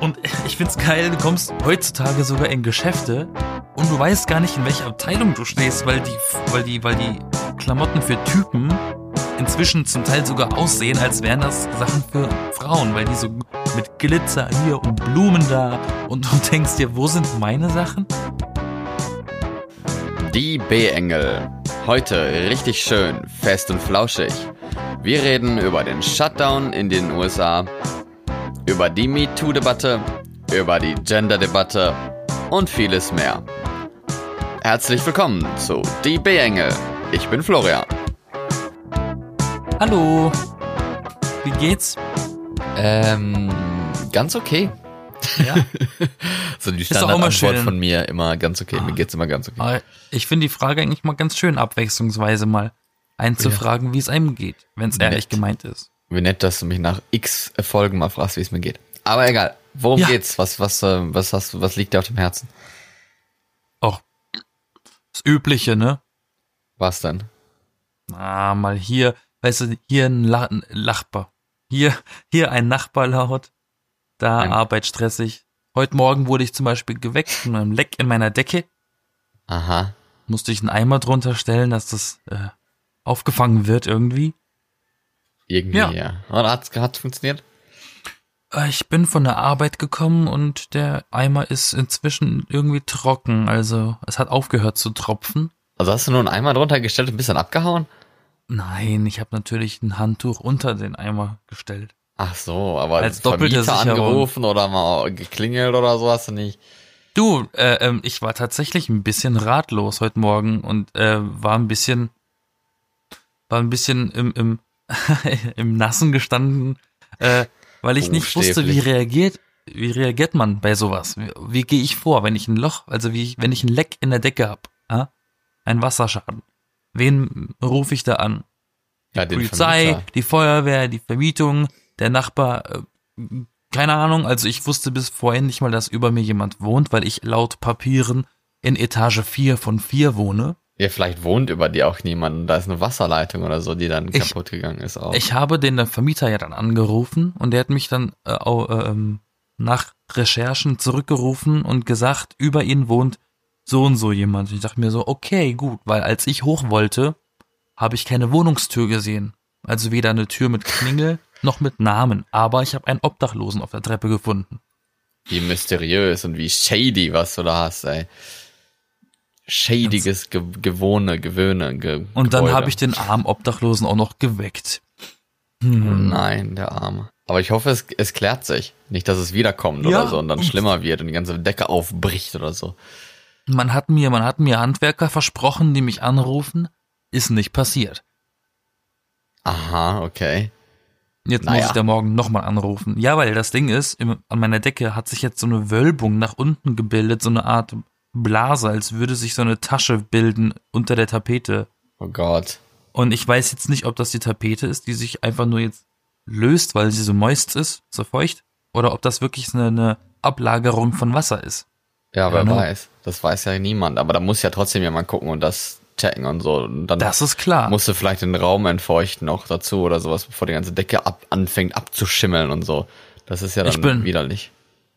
Und ich find's geil, du kommst heutzutage sogar in Geschäfte und du weißt gar nicht, in welcher Abteilung du stehst, weil die, weil die, weil die Klamotten für Typen inzwischen zum Teil sogar aussehen, als wären das Sachen für Frauen, weil die so mit Glitzer hier und Blumen da und du denkst dir, wo sind meine Sachen? Die B-Engel. Heute richtig schön, fest und flauschig. Wir reden über den Shutdown in den USA, über die MeToo-Debatte, über die Gender-Debatte und vieles mehr. Herzlich willkommen zu Die B-Engel. Ich bin Florian. Hallo. Wie geht's? Ähm, ganz okay. Ja. so die Ist doch immer Standardantwort von mir immer ganz okay. Mir geht's immer ganz okay. Aber ich finde die Frage eigentlich mal ganz schön, abwechslungsweise mal einzufragen, wie es einem geht, wenn es ehrlich gemeint ist. Wie nett, dass du mich nach x Folgen mal fragst, wie es mir geht. Aber egal. Worum Ja. geht's? Was, was, äh, was hast du, was liegt dir auf dem Herzen? Auch das Übliche, ne? Was denn? Ah, mal hier, weißt du, hier ein, La Nachbar. Hier, hier ein Nachbar laut. Da Ein- Arbeit stressig. Heute Morgen wurde ich zum Beispiel geweckt von einem Leck in meiner Decke. Aha. Musste ich einen Eimer drunter stellen, dass das äh, aufgefangen wird irgendwie. Irgendwie, Ja. ja. Und hat's, hat's funktioniert? Äh, Ich bin von der Arbeit gekommen und der Eimer ist inzwischen irgendwie trocken. Also es hat aufgehört zu tropfen. Also hast du nur einen Eimer drunter gestellt und ein bisschen abgehauen? Nein, ich habe natürlich ein Handtuch unter den Eimer gestellt. Ach so, aber Als doppelte Vermieter angerufen oder mal geklingelt oder so hast du nicht. Du, äh, ähm, ich war tatsächlich ein bisschen ratlos heute Morgen und äh, war ein bisschen, war ein bisschen im, im, im Nassen gestanden, äh, weil ich nicht wusste, wie reagiert, wie reagiert man bei sowas? Wie, wie gehe ich vor, wenn ich ein Loch, also wie, wenn ich ein Leck in der Decke hab, ja? ein Wasserschaden? Wen rufe ich da an? Ja, den Polizei, Vermieter. die Feuerwehr, die Vermietung, der Nachbar, äh, keine Ahnung, also ich wusste bis vorhin nicht mal, dass über mir jemand wohnt, weil ich laut Papieren in Etage 4 von 4 wohne. Ja, vielleicht wohnt über dir auch niemand und da ist eine Wasserleitung oder so, die dann Ich- kaputt gegangen ist auch. Ich habe den Vermieter ja dann angerufen und der hat mich dann äh, au- ähm, nach Recherchen zurückgerufen und gesagt, über ihn wohnt so und so jemand. Ich dachte mir so, okay, gut, weil als ich hoch wollte, habe ich keine Wohnungstür gesehen. Also weder eine Tür mit Klingel noch mit Namen. Aber ich habe einen Obdachlosen auf der Treppe gefunden. wie mysteriös und wie shady, was du da hast, ey. Shadiges Ge Gewohne, Gewöhne, Ge Und dann habe ich den armen Obdachlosen auch noch geweckt. Oh Hm. nein, der Arme. Aber ich hoffe, es, es klärt sich. Nicht, dass es wiederkommt Ja. oder so und dann schlimmer wird und die ganze Decke aufbricht oder so. Man hat mir, man hat mir Handwerker versprochen, die mich anrufen. Ist nicht passiert. Aha, okay. Jetzt Naja. muss ich da morgen nochmal anrufen. Ja, weil das Ding ist, im, an meiner Decke hat sich jetzt so eine Wölbung nach unten gebildet, so eine Art Blase, als würde sich so eine Tasche bilden unter der Tapete. Oh Gott. Und ich weiß jetzt nicht, ob das die Tapete ist, die sich einfach nur jetzt löst, weil sie so moist ist, so feucht, oder ob das wirklich eine, eine Ablagerung von Wasser ist. Ja, wer ne? weiß. Das weiß ja niemand. Aber da muss ja trotzdem jemand gucken und das checken und so. Und dann Das ist klar. musst du vielleicht den Raum entfeuchten noch dazu oder sowas, bevor die ganze Decke ab anfängt abzuschimmeln und so. Das ist ja dann Ich bin- widerlich.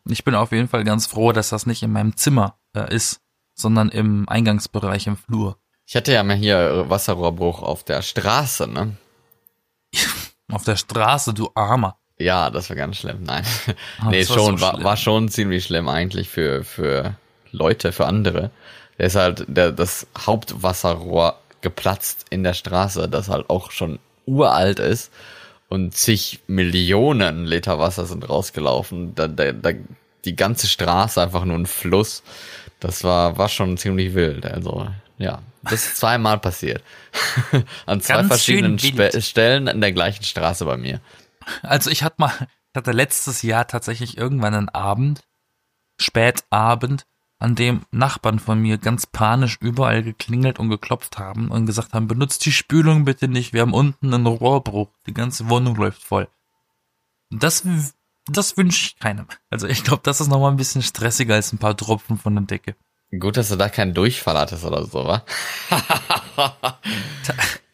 Ich bin auf jeden Fall ganz froh, dass das nicht in meinem Zimmer äh, ist, sondern im Eingangsbereich im Flur. Ich hatte ja mal hier Wasserrohrbruch auf der Straße, ne? Auf der Straße, du Armer. Ja, das war ganz schlimm. Nein. Ah, nee, war schon, so war, war schon ziemlich schlimm eigentlich für, für Leute, für andere. Der ist halt der, das Hauptwasserrohr geplatzt in der Straße, das halt auch schon uralt ist und zig Millionen Liter Wasser sind rausgelaufen. Da, da, da, die ganze Straße einfach nur ein Fluss. Das war, war schon ziemlich wild. Also, ja. Das ist zweimal passiert. An zwei Ganz verschiedenen Spe. Stellen an der gleichen Straße bei mir. Also ich hatte mal, ich hatte letztes Jahr tatsächlich irgendwann einen Abend, Spätabend, an dem Nachbarn von mir ganz panisch überall geklingelt und geklopft haben und gesagt haben, benutzt die Spülung bitte nicht, wir haben unten einen Rohrbruch, die ganze Wohnung läuft voll. Das, das wünsche ich keinem. Also ich glaube, das ist nochmal ein bisschen stressiger als ein paar Tropfen von der Decke. Gut, dass du da keinen Durchfall hattest oder so, wa?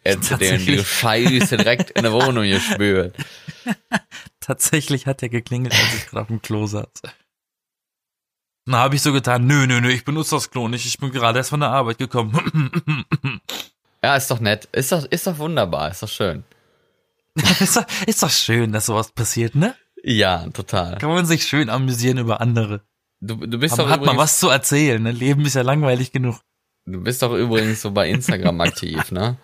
Den die Scheiße direkt in der Wohnung gespürt. Tatsächlich hat er geklingelt, als ich gerade auf dem Klo saß. Dann habe ich so getan, nö, nö, nö, ich benutze das Klo nicht, ich bin gerade erst von der Arbeit gekommen. Ja, ist doch nett. Ist doch, ist doch wunderbar, ist doch schön. ist, doch, ist doch schön, dass sowas passiert, ne? Ja, total. Kann man sich schön amüsieren über andere. Du, du bist Aber doch hat man was zu erzählen, ne? Leben ist ja langweilig genug. du bist doch übrigens so bei Instagram aktiv, ne?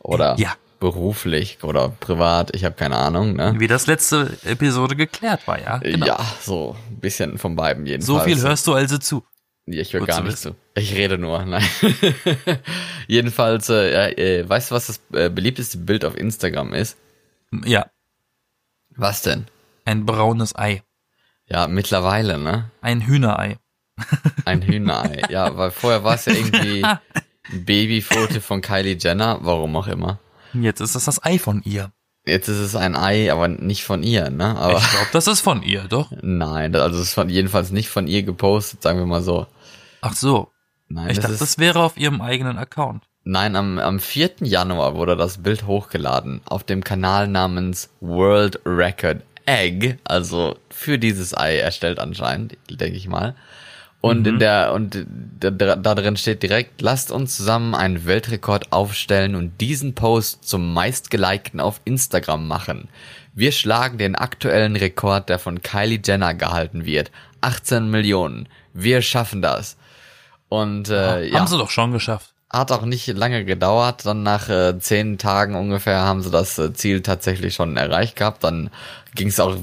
Oder Ja. beruflich oder privat, ich habe keine Ahnung, ne? Wie das letzte Episode geklärt war, ja? Genau. Ja, so ein bisschen von beiden jedenfalls. so viel hörst du also zu. Ja, Ich höre gar nicht zu. Ich rede nur, nein. Jedenfalls, äh, äh, weißt du, was das äh, beliebteste Bild auf Instagram ist? Ja, Was denn? Ein braunes Ei. Ja, mittlerweile, ne? Ein Hühnerei. Ein Hühnerei. ja, weil vorher war es ja irgendwie ein Babyfoto von Kylie Jenner, warum auch immer. Jetzt ist das das Ei von ihr. Jetzt ist es ein Ei, aber nicht von ihr, ne? Aber Ich glaube, das ist von ihr, doch. nein, also es ist von, jedenfalls nicht von ihr gepostet, sagen wir mal so. Ach so. Nein, Ich das dachte, ist, das wäre auf ihrem eigenen Account. nein am, am 4. Januar wurde das Bild hochgeladen auf dem Kanal namens World Record Egg, also für dieses Ei erstellt anscheinend, denke ich mal. Und in der und da, da da drin steht direkt, lasst uns zusammen einen Weltrekord aufstellen und diesen Post zum meistgelikten auf Instagram machen. Wir schlagen den aktuellen Rekord, der von Kylie Jenner gehalten wird. 18 Millionen. Wir schaffen das. Und äh, ja, Haben sie doch schon geschafft. hat auch nicht lange gedauert. Dann nach äh, zehn Tagen ungefähr haben sie das äh, Ziel tatsächlich schon erreicht gehabt. Dann ging es auch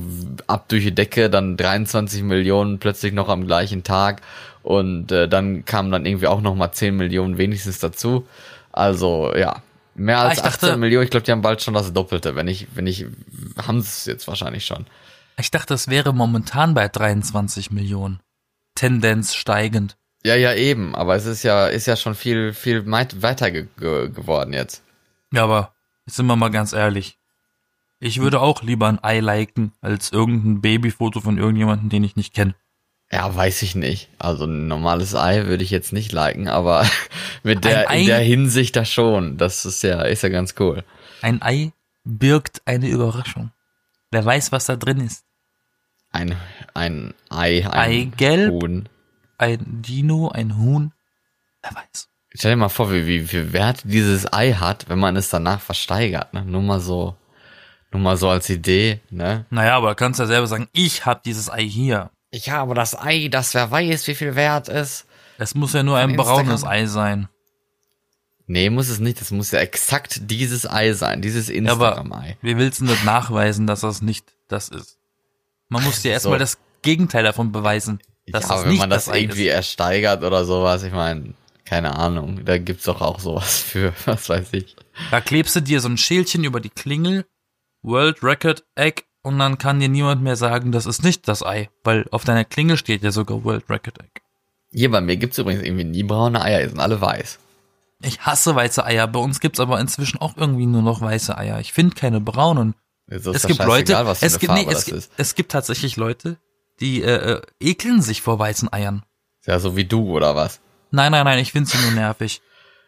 ab durch die Decke, dann 23 Millionen plötzlich noch am gleichen Tag. Und äh, dann kamen dann irgendwie auch noch mal 10 Millionen wenigstens dazu. Also ja, mehr als Ah, ich dachte- 18 Millionen. Ich glaube, die haben bald schon das Doppelte. Wenn ich, wenn ich, haben sie es jetzt wahrscheinlich schon. Ich dachte, es wäre momentan bei 23 Millionen. Tendenz steigend. Ja, ja, eben. Aber es ist ja, ist ja schon viel, viel weit- weiter ge geworden jetzt. Ja, aber jetzt sind wir mal ganz ehrlich. Ich würde auch lieber ein Ei liken, als irgendein Babyfoto von irgendjemandem, den ich nicht kenne. Ja, weiß ich nicht. Also ein normales Ei würde ich jetzt nicht liken, aber mit der, in der Hinsicht da schon. Das ist ja, ist ja ganz cool. Ein Ei birgt eine Überraschung. Wer weiß, was da drin ist. Ein, ein Ei, ein Eigelb? Huhn. Ein Dino, ein Huhn. Wer weiß. Stell dir mal vor, wie, wie viel Wert dieses Ei hat, wenn man es danach versteigert. Ne? Nur mal so, nur mal so als Idee. Ne? Naja, aber kannst ja selber sagen, ich habe dieses Ei hier. Ich habe das Ei, das wer weiß, wie viel wert ist. Es muss ja nur ein braunes Ei sein. Nee, muss es nicht. Es muss ja exakt dieses Ei sein, dieses Ja, aber Instagram-Ei. wie willst du denn das nachweisen, dass das nicht das ist? Man muss dir erstmal So. das Gegenteil davon beweisen. Dass ja, das aber wenn man das Ei irgendwie ist. ersteigert oder sowas, ich meine, keine Ahnung, da gibt's doch auch sowas für, was weiß ich. Da klebst du dir so ein Schildchen über die Klingel, World Record Egg, und dann kann dir niemand mehr sagen, das ist nicht das Ei, weil auf deiner Klingel steht ja sogar World Record Egg. Hier bei mir gibt's übrigens irgendwie nie braune Eier, die sind alle weiß. Ich hasse weiße Eier, bei uns gibt's aber inzwischen auch irgendwie nur noch weiße Eier. Ich finde keine braunen. Es gibt Leute, es gibt, nee, es, gibt, ist. es gibt tatsächlich Leute, die äh, äh, ekeln sich vor weißen Eiern. Ja, so wie du oder was? Nein, nein, nein, ich finde sie nur nervig.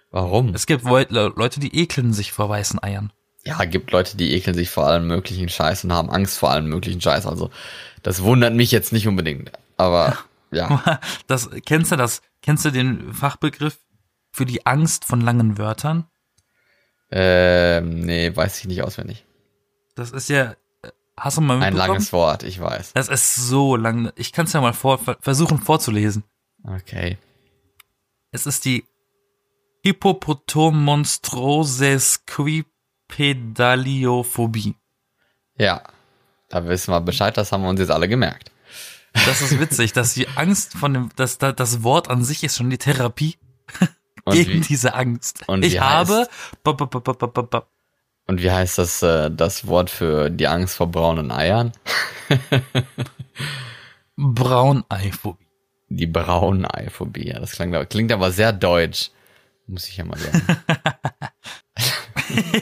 Warum? Es gibt Leute, die ekeln sich vor weißen Eiern. Ja, gibt Leute, die ekeln sich vor allem möglichen Scheiß und haben Angst vor allem möglichen Scheiß. Also, das wundert mich jetzt nicht unbedingt. Aber, ja. Das, kennst du das? Kennst du den Fachbegriff für die Angst von langen Wörtern? ähm, nee, weiß ich nicht auswendig. Das ist ja, äh, hast du mal Ein mitbekommen? langes Wort, ich weiß. Das ist so lang. Ich kann es ja mal vor, ver- versuchen vorzulesen. Okay. Es ist die Hippopotomonstrosequipedaliophobie. Ja. Da wissen wir Bescheid, das haben wir uns jetzt alle gemerkt. Das ist witzig, dass die Angst von dem, das, das, das Wort an sich ist schon die Therapie gegen wie, diese Angst. und ich habe heißt- und wie heißt das, äh, das Wort für die Angst vor braunen Eiern? Brauneiphobie. Die Brauneeiphobie. Ja, das klingt, klingt aber sehr deutsch. Muss ich ja mal sagen.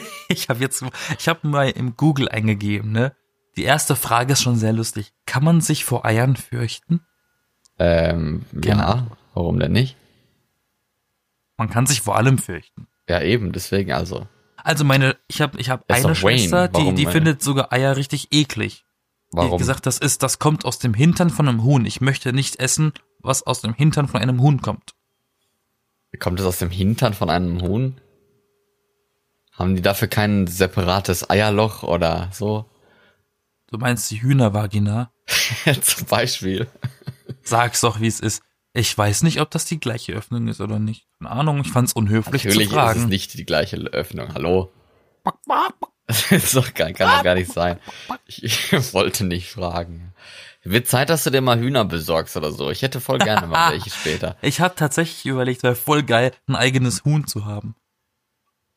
Ich habe jetzt, ich habe mal im Google eingegeben, ne? Die erste Frage ist schon sehr lustig. Kann man sich vor Eiern fürchten? ähm, Genau. ja, warum denn nicht? Man kann sich vor allem fürchten. Ja, eben, deswegen also. Also meine, ich habe ich hab eine. Schwester, die, Warum, die findet sogar Eier richtig eklig. Die hat Warum? gesagt, das ist, das kommt aus dem Hintern von einem Huhn. Ich möchte nicht essen, was aus dem Hintern von einem Huhn kommt. Kommt es aus dem Hintern von einem Huhn? Haben die dafür kein separates Eierloch oder so? Du meinst die Hühnervagina? Zum Beispiel. Sag's doch, wie es ist. Ich weiß nicht, ob das die gleiche Öffnung ist oder nicht. Keine Ahnung, ich fand's unhöflich Natürlich zu ist es fragen. nicht die gleiche Öffnung. Hallo? Das ist doch gar, kann doch gar nicht sein. Ich, ich wollte nicht fragen. Wird Zeit, dass du dir mal Hühner besorgst oder so. Ich hätte voll gerne mal welche später. Ich habe tatsächlich überlegt, wäre voll geil, ein eigenes Huhn zu haben.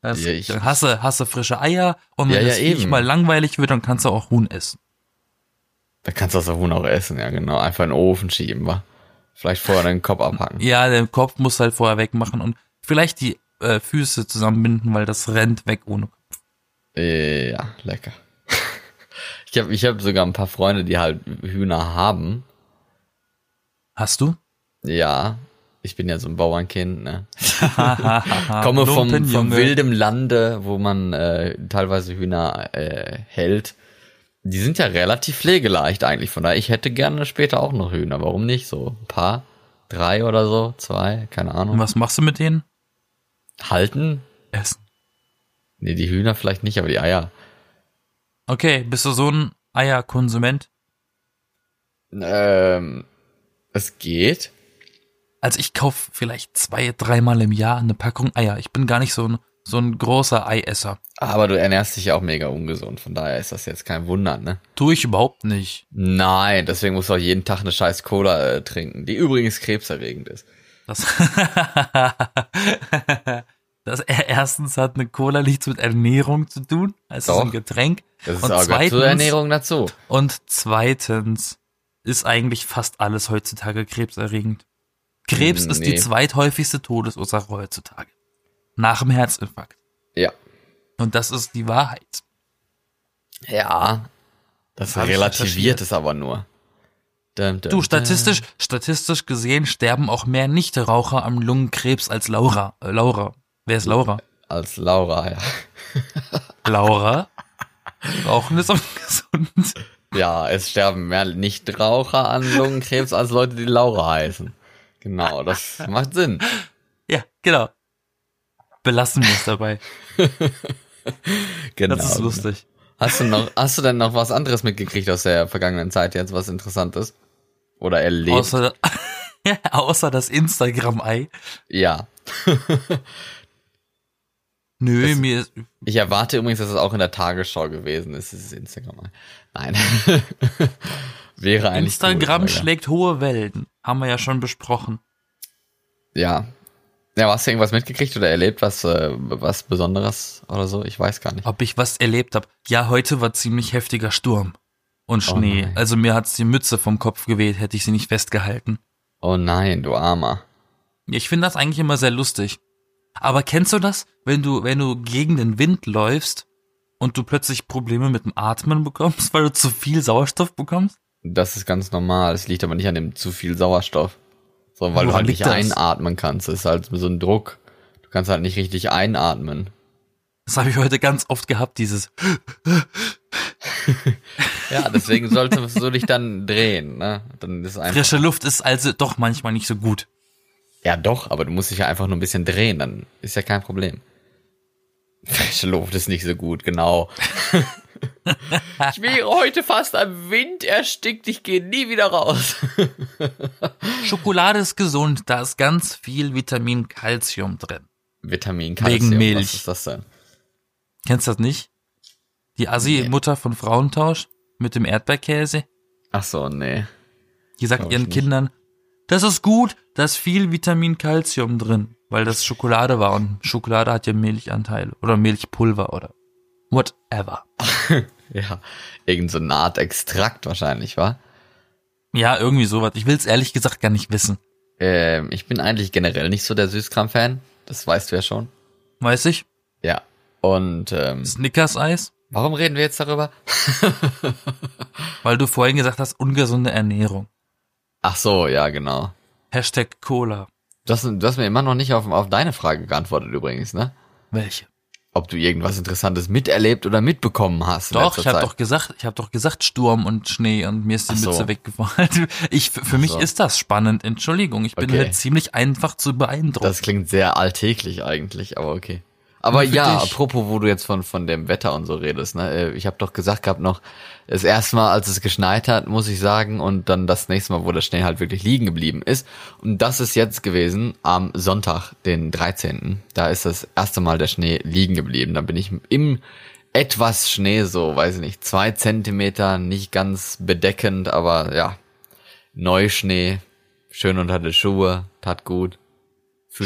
Das, Ja, ich- dann hasse, hasse frische Eier und wenn Ja, ja, das Viech eben. mal langweilig wird, dann kannst du auch Huhn essen. Da kannst du das Huhn auch essen, ja genau. Einfach in den Ofen schieben, wa? Vielleicht vorher den Kopf abhacken. Ja, den Kopf musst du halt vorher wegmachen und vielleicht die äh, Füße zusammenbinden, weil das rennt weg ohne Kopf. Ja, lecker. Ich habe ich hab sogar ein paar Freunde, die halt Hühner haben. Hast du? Ja, ich bin ja so ein Bauernkind, ne? Komme vom, vom wildem Lande, wo man äh, teilweise Hühner äh, hält. Die sind ja relativ pflegeleicht eigentlich, von daher, ich hätte gerne später auch noch Hühner. Warum nicht? So ein paar, drei oder so, zwei, keine Und Ahnung. was machst du mit denen? Halten? Essen. Nee, die Hühner vielleicht nicht, aber die Eier. Okay, bist du so ein Eierkonsument? Ähm, es geht. Also ich kaufe vielleicht zwei, dreimal im Jahr eine Packung Eier. Ich bin gar nicht so ein, so ein großer Eiesser. Aber du ernährst dich ja auch mega ungesund, von daher ist das jetzt kein Wunder, ne? Tue ich überhaupt nicht. Nein, deswegen musst du auch jeden Tag eine scheiß Cola äh, trinken, die übrigens krebserregend ist. Das, das erstens hat eine Cola nichts mit Ernährung zu tun. Es ist ein Getränk. Das ist Und auch gehört zur zweitens- Ernährung dazu. Und zweitens ist eigentlich fast alles heutzutage krebserregend. Krebs ist die Nee. zweithäufigste Todesursache heutzutage. Nach dem Herzinfarkt. Ja. Und das ist die Wahrheit. Ja. Das ich relativiert es aber nur. Dum, dum, Du, dum. statistisch, statistisch gesehen sterben auch mehr Nichtraucher am Lungenkrebs als Laura. Äh, Laura. Wer ist Laura? Als Laura, ja. Laura? Rauchen ist ungesund. Ja, es sterben mehr Nichtraucher an Lungenkrebs als Leute, die Laura heißen. Genau, das macht Sinn. Ja, genau. Belassen wir es dabei. Genau. Das ist lustig. Hast du noch, hast du denn noch was anderes mitgekriegt aus der vergangenen Zeit jetzt, was interessant ist? Oder erlebt? Außer, außer das Instagram-Ei. ja. Nö, Das- mir ist, Ich erwarte übrigens, dass es auch in der Tagesschau gewesen ist. Das ist Instagram. Nein. Wäre eigentlich. Instagram aber schlägt hohe Wellen. Haben wir ja schon besprochen. Ja. Ja, hast du irgendwas mitgekriegt oder erlebt, was, äh, was Besonderes oder so? Ich weiß gar nicht. Ob ich was erlebt habe. Ja, heute war ziemlich heftiger Sturm. Und Oh Schnee. nein. also mir hat's die Mütze vom Kopf geweht, hätte ich sie nicht festgehalten. Oh nein, du Armer. Ich finde das eigentlich immer sehr lustig. Aber kennst du das, wenn du, wenn du gegen den Wind läufst und du plötzlich Probleme mit dem Atmen bekommst, weil du zu viel Sauerstoff bekommst? Das ist ganz normal. Es liegt aber nicht an dem zu viel Sauerstoff. Sondern weil du Woran halt nicht das? einatmen kannst. Das ist halt so ein Druck. Du kannst halt nicht richtig einatmen. Das habe ich heute ganz oft gehabt, dieses. Ja, deswegen solltest du dich dann drehen, ne? Dann ist es einfach. Frische Luft ist also doch manchmal nicht so gut. Ja, doch, aber du musst dich ja einfach nur ein bisschen drehen, dann ist ja kein Problem. Frische Luft ist nicht so gut, genau. ich wäre heute fast am Wind erstickt, ich gehe nie wieder raus. Schokolade ist gesund, da ist ganz viel Vitamin Calcium drin. Vitamin, Calcium, Wegen Milch. was ist das denn? Kennst du das nicht? Die Assi-Mutter von Frauentausch mit dem Erdbeerkäse, Ach so, nee. die sagt ihren nicht. Kindern, das ist gut, da ist viel Vitamin Calcium drin, weil das Schokolade war und Schokolade hat ja Milchanteile oder Milchpulver oder whatever. Ja, irgend so eine Art Extrakt wahrscheinlich, wa? Ja, irgendwie sowas. Ich will's ehrlich gesagt gar nicht wissen. Ähm, ich bin eigentlich generell nicht so der Süßkram-Fan. Das weißt du ja schon. Weiß ich? Ja. Und ähm, Snickers-Eis? warum reden wir jetzt darüber? Weil du vorhin gesagt hast, ungesunde Ernährung. Ach so, ja, genau. Hashtag Cola. Du hast, du hast mir immer noch nicht auf, auf deine Frage geantwortet übrigens, ne? Welche? Ob du irgendwas Interessantes miterlebt oder mitbekommen hast. Doch, ich habe doch gesagt, ich habe doch gesagt Sturm und Schnee und mir ist die Ach so. Mütze weggefallen. Ich für für mich so. ist das spannend. Entschuldigung, ich bin Okay. halt ziemlich einfach zu beeindrucken. Das klingt sehr alltäglich eigentlich, aber okay. Aber ja, dich? apropos, wo du jetzt von, von dem Wetter und so redest, ne? äh, Ich habe doch gesagt gehabt noch, das erste Mal, als es geschneit hat, muss ich sagen, und dann das nächste Mal, wo der Schnee halt wirklich liegen geblieben ist. Und das ist jetzt gewesen am Sonntag, den 13. Da ist das erste Mal der Schnee liegen geblieben. Da bin ich im etwas Schnee, so, weiß ich nicht, zwei Zentimeter, nicht ganz bedeckend, aber ja, Neuschnee, schön unter die Schuhe, tat gut.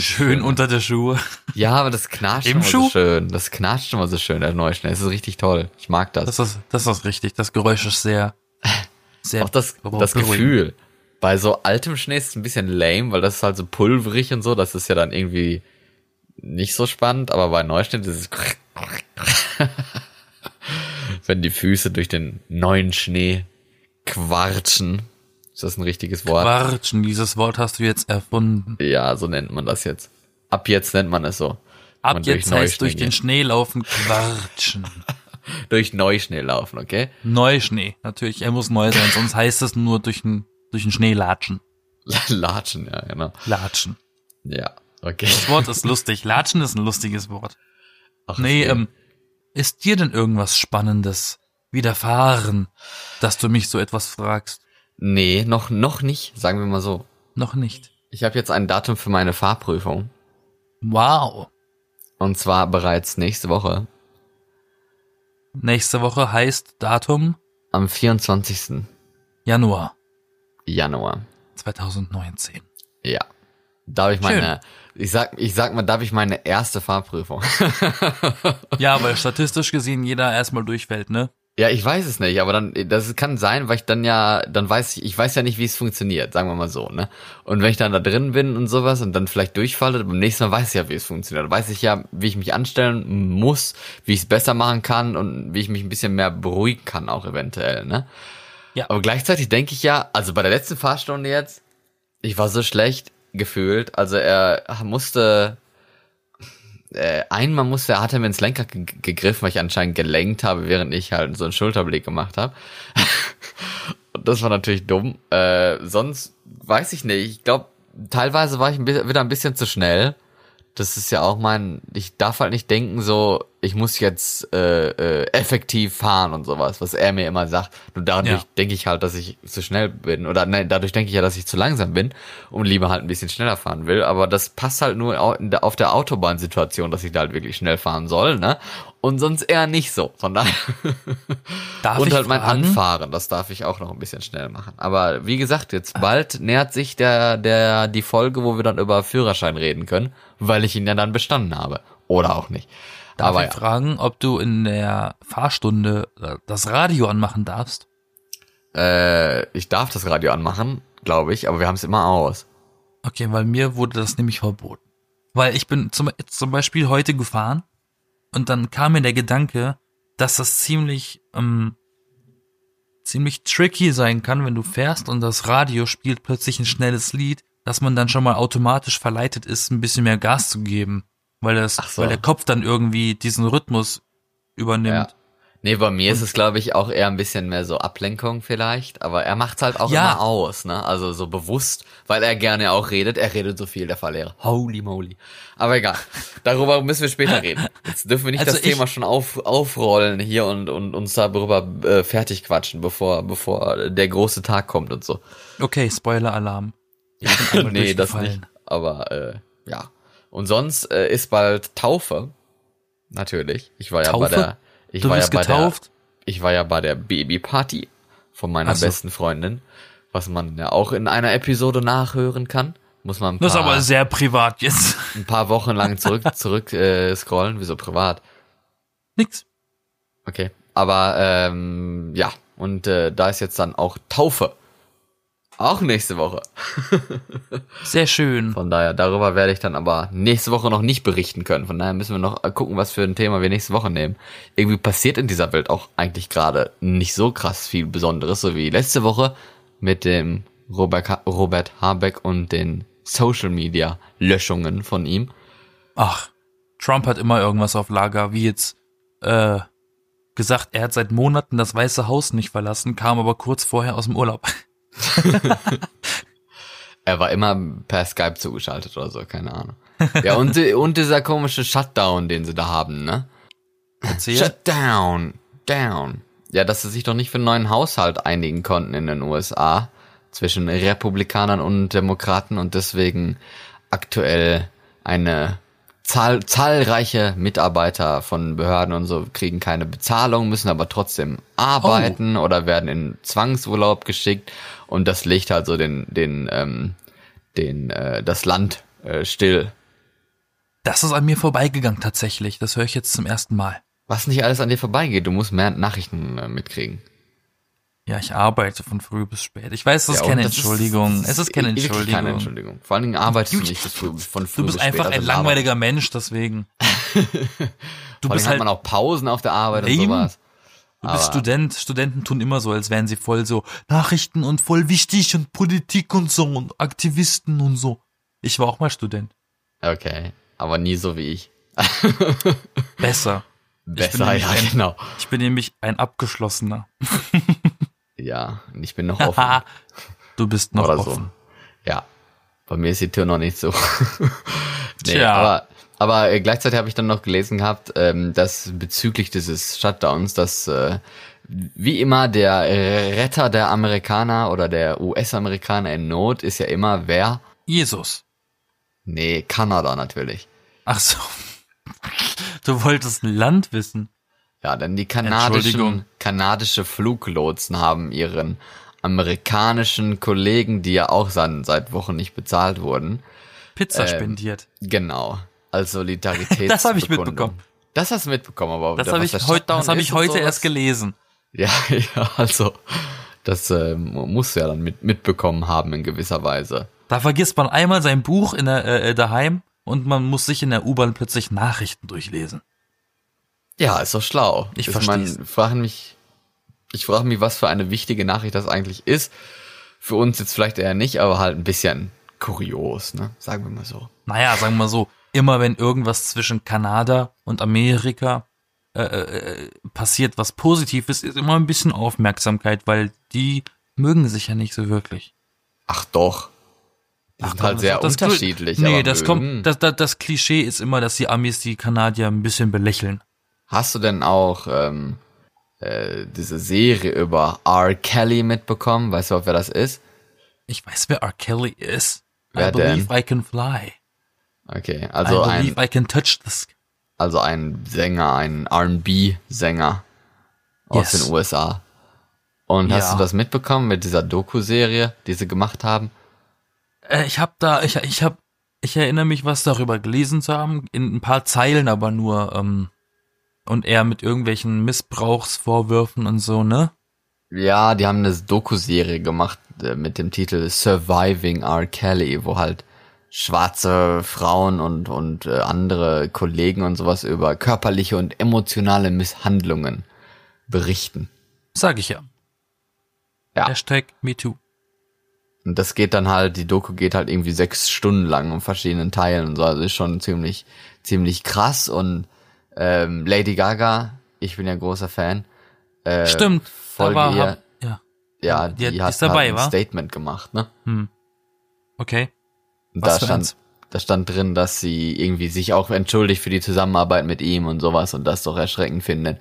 Schön an. unter der Schuhe. Ja, aber das knatscht Im immer so Schuh? schön. Das knatscht immer so schön, der Neuschnee. Das ist richtig toll. Ich mag das. Das ist, das ist richtig. Das Geräusch ist sehr, sehr Auch das, das. Gefühl. Bei so altem Schnee ist es ein bisschen lame, weil das ist halt so pulverig und so. Das ist ja dann irgendwie nicht so spannend. Aber bei Neuschnee ist es wenn die Füße durch den neuen Schnee quartschen. Ist das ein richtiges Wort? Quatschen, dieses Wort hast du jetzt erfunden. Ja, so nennt man das jetzt. Ab jetzt nennt man es so. Ab Man jetzt durch heißt durch den Schnee laufen quatschen. Durch Neuschnee laufen, okay? Neuschnee. Natürlich, er muss neu sein, sonst heißt es nur durch den, durch den Schnee latschen. Latschen, ja, genau. Latschen. Ja, okay. Das Wort ist lustig. Latschen ist ein lustiges Wort. Ach, Nee, ähm, ist dir denn irgendwas Spannendes widerfahren, dass du mich so etwas fragst? Nee, noch, noch nicht, sagen wir mal so. Noch nicht. Ich habe jetzt ein Datum für meine Fahrprüfung. Wow. Und zwar bereits nächste Woche, Nächste Woche heißt Datum am 24. Januar Januar. 2019. Ja. Darf ich meine, ich sag, ich sag mal, darf ich meine erste Fahrprüfung? Ja, weil statistisch gesehen jeder erstmal durchfällt, ne? Ja, ich weiß es nicht, aber dann, das kann sein, weil ich dann ja, dann weiß ich, ich weiß ja nicht, wie es funktioniert, sagen wir mal so, ne? Und wenn ich dann da drin bin und sowas und dann vielleicht durchfalle, beim nächsten Mal weiß ich ja, wie es funktioniert. Dann weiß ich ja, wie ich mich anstellen muss, wie ich es besser machen kann und wie ich mich ein bisschen mehr beruhigen kann, auch eventuell, ne? Ja. Aber gleichzeitig denke ich ja, also bei der letzten Fahrstunde jetzt, ich war so schlecht gefühlt. Also er musste, äh, einmal musste, hat er mir ins Lenker ge gegriffen, weil ich anscheinend gelenkt habe, während ich halt so einen Schulterblick gemacht habe. Und das war natürlich dumm. Äh, sonst weiß ich nicht. Ich glaube, teilweise war ich wieder ein bisschen zu schnell. Das ist ja auch mein, ich darf halt nicht denken so, ich muss jetzt äh, äh, effektiv fahren und sowas, was er mir immer sagt. Nur dadurch Ja. denke ich halt, dass ich zu schnell bin. Oder nein, dadurch denke ich ja, dass ich zu langsam bin und lieber halt ein bisschen schneller fahren will. Aber das passt halt nur auf der Autobahnsituation, dass ich da halt wirklich schnell fahren soll, ne? Und sonst eher nicht so. Von daher. Darf und halt mein fragen? Anfahren, das darf ich auch noch ein bisschen schnell machen. Aber wie gesagt, jetzt bald nähert sich der, der, die Folge, wo wir dann über Führerschein reden können, weil ich ihn ja dann bestanden habe. Oder auch nicht. Darf Aber ich ja. fragen, ob du in der Fahrstunde äh, das Radio anmachen darfst? Äh, ich darf das Radio anmachen, glaube ich, aber wir haben es immer aus. Okay, weil mir wurde das nämlich verboten. Weil ich bin zum, zum Beispiel heute gefahren und dann kam mir der Gedanke, dass das ziemlich, ähm, ziemlich tricky sein kann, wenn du fährst und das Radio spielt plötzlich ein schnelles Lied, dass man dann schon mal automatisch verleitet ist, ein bisschen mehr Gas zu geben. Weil das, so. weil der Kopf dann irgendwie diesen Rhythmus übernimmt. Ja. Nee, bei mir ist es, glaube ich, auch eher ein bisschen mehr so Ablenkung vielleicht, aber er macht's halt auch Ja. immer aus, ne? Also so bewusst, weil er gerne auch redet. Er redet so viel, der Fahrlehrer. Holy moly. Aber egal. Darüber müssen wir später reden. Jetzt dürfen wir nicht Also das Thema schon auf, aufrollen hier und, und uns darüber äh, fertig quatschen, bevor, bevor der große Tag kommt und so. Okay, Spoiler-Alarm. Nee, das nicht. Aber äh, ja. Und sonst äh, ist bald Taufe. Natürlich. Ich war ja bei Taufe? der. Ich Du war ja bei getauft? der. Ich war ja bei der Babyparty von meiner so. besten Freundin, was man ja auch in einer Episode nachhören kann. Muss man ein Das ist paar, aber sehr privat jetzt. ein paar Wochen lang zurück zurück äh, scrollen, wieso privat. Nix. Okay. Aber ähm, ja, und äh, da ist jetzt dann auch Taufe. Auch nächste Woche. Sehr schön. Von daher, darüber werde ich dann aber nächste Woche noch nicht berichten können. Von daher müssen wir noch gucken, was für ein Thema wir nächste Woche nehmen. Irgendwie passiert in dieser Welt auch eigentlich gerade nicht so krass viel Besonderes, so wie letzte Woche mit dem Robert, Ha- Robert Habeck und den Social Media Löschungen von ihm. Ach, Trump hat immer irgendwas auf Lager, wie jetzt äh, gesagt, er hat seit Monaten das Weiße Haus nicht verlassen, kam aber kurz vorher aus dem Urlaub. er war immer per Skype zugeschaltet oder so, keine Ahnung. Ja, und, und dieser komische Shutdown, den sie da haben, ne? Erzähl. Shutdown, down. Ja, dass sie sich doch nicht für einen neuen Haushalt einigen konnten in den USA zwischen Republikanern und Demokraten und deswegen aktuell eine Zahl, zahlreiche Mitarbeiter von Behörden und so kriegen keine Bezahlung, müssen aber trotzdem arbeiten oh. oder werden in Zwangsurlaub geschickt und das legt halt so den, den, ähm, den, äh, das Land äh, still. Das ist an mir vorbeigegangen tatsächlich. Das höre ich jetzt zum ersten Mal. Was nicht alles an dir vorbeigeht, du musst mehr Nachrichten äh, mitkriegen. Ja, ich arbeite von früh bis spät. Ich weiß, das ja, ist keine das Entschuldigung. Ist, es ist keine Entschuldigung. keine Entschuldigung. Vor allen Dingen arbeitest du nicht früh, von früh Du bist einfach spät, also ein langweiliger Mensch, deswegen. du bist halt, hat man auch Pausen auf der Arbeit eben. und sowas. Du bist Aber Student. Studenten tun immer so, als wären sie voll so Nachrichten und voll wichtig und Politik und so und Aktivisten und so. Ich war auch mal Student. Okay, aber nie so wie ich. Besser. Besser, ja, ein, genau. Ich bin nämlich ein Abgeschlossener. Ja, und ich bin noch offen. du bist noch Oder offen. So. Ja, bei mir ist die Tür noch nicht so. nee, Tja. aber, aber äh, gleichzeitig habe ich dann noch gelesen gehabt, ähm, dass bezüglich dieses Shutdowns, dass äh, wie immer der Retter der Amerikaner oder der US-Amerikaner in Not ist ja immer wer? Jesus. Nee, Kanada natürlich. Ach so. Du wolltest ein Land wissen. Ja, denn die kanadischen, kanadische Fluglotsen haben ihren amerikanischen Kollegen, die ja auch seit Wochen nicht bezahlt wurden, Pizza äh, spendiert. Genau. Als Solidarität. das habe ich mitbekommen. Das hast du mitbekommen, aber das habe ich, heut, das hab ich heute erst gelesen. Ja, ja, also das äh, muss ja dann mit, mitbekommen haben in gewisser Weise. Da vergisst man einmal sein Buch in der, äh, daheim und man muss sich in der U-Bahn plötzlich Nachrichten durchlesen. Ja, ist doch schlau. Ich verstehe. frage mich, ich frage mich, was für eine wichtige Nachricht das eigentlich ist. Für uns jetzt vielleicht eher nicht, aber halt ein bisschen kurios, ne? Sagen wir mal so. Naja, sagen wir mal so. Immer wenn irgendwas zwischen Kanada und Amerika äh, äh, passiert, was positiv ist, ist immer ein bisschen Aufmerksamkeit, weil die mögen sich ja nicht so wirklich. Ach doch. Die Ach, sind halt sehr das unterschiedlich. Nee, das mögen. kommt, das, das, das Klischee ist immer, dass die Amis die Kanadier ein bisschen belächeln. Hast du denn auch ähm, äh, diese Serie über R. Kelly mitbekommen? Weißt du, wer das ist? Ich weiß, wer R. Kelly ist. Wer I believe denn? I can fly. Okay, also I believe ein, I can touch this. Also ein Sänger, ein R&B-Sänger aus yes. den USA. Und ja. hast du das mitbekommen mit dieser Doku-Serie, die sie gemacht haben? Äh, ich habe da, ich, ich habe, ich erinnere mich, was darüber gelesen zu haben, in ein paar Zeilen, aber nur. Ähm, und er mit irgendwelchen Missbrauchsvorwürfen und so, ne? Ja, die haben eine Doku-Serie gemacht äh, mit dem Titel Surviving R. Kelly, wo halt schwarze Frauen und, und äh, andere Kollegen und sowas über körperliche und emotionale Misshandlungen berichten. Sag ich ja. Ja. Hashtag MeToo. Und das geht dann halt, die Doku geht halt irgendwie sechs Stunden lang in verschiedenen Teilen und so, also ist schon ziemlich, ziemlich krass und ähm, Lady Gaga, ich bin ja großer Fan. Äh, Stimmt. Folge aber, ihr, ja. Ja, die, die hat dabei, halt ein Statement gemacht, ne? Hm. Okay. Und da stand, da stand drin, dass sie irgendwie sich auch entschuldigt für die Zusammenarbeit mit ihm und sowas und das doch erschreckend findet.